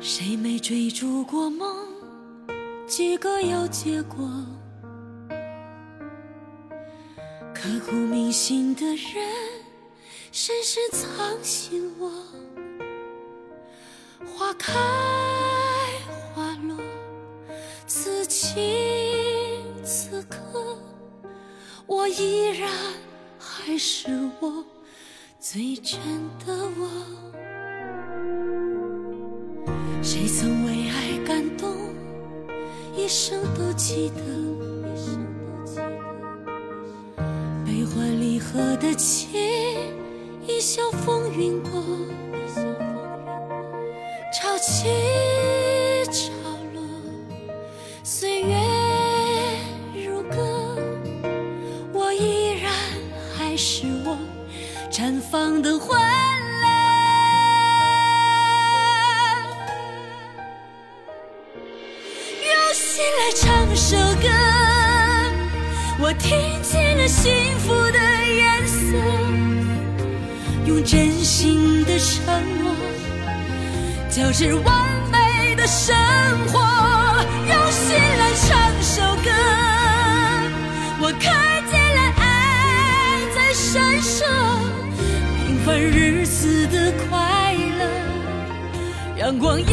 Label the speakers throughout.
Speaker 1: 谁没追逐过梦？几个有结果？刻骨铭心的人，深深藏心窝。花开。我依然还是我，最真的我。谁曾为爱感动，一生都记得。悲欢离合的情，一笑风云过。潮起远方的欢乐。用心来唱首歌，我听见了幸福的颜色，用真心的承诺。交织完美的生活，用心来唱首歌。我看见了爱在闪烁，平凡日子的快乐，阳光依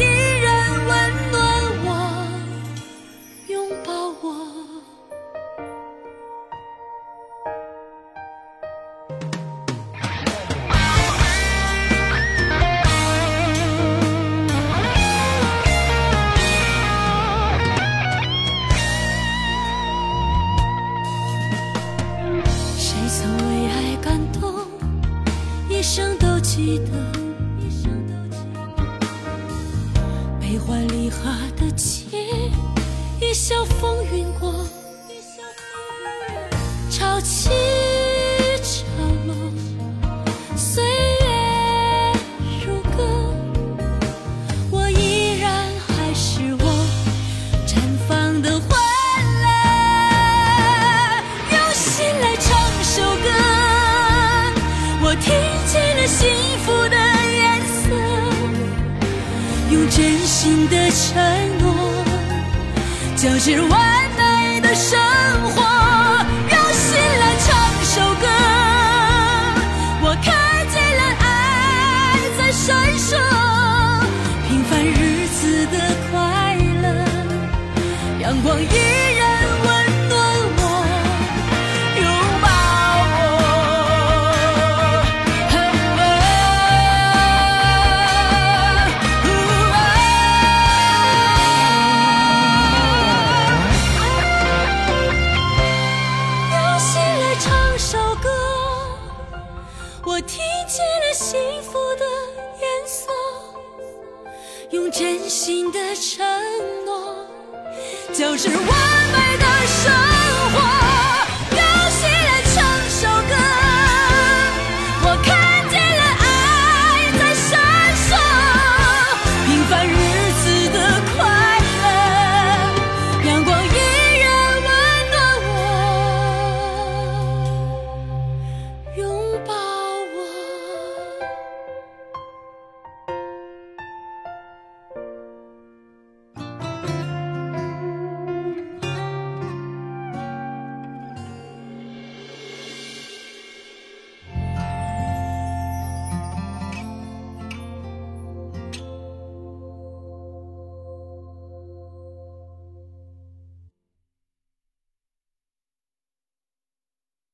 Speaker 1: 生都记得。悲欢离合的承诺，交织完美的生活。用心来唱首歌，我看见了爱在闪烁，平凡日子的快乐，阳光我听见了幸福的颜色，用真心的承诺，就是完美的生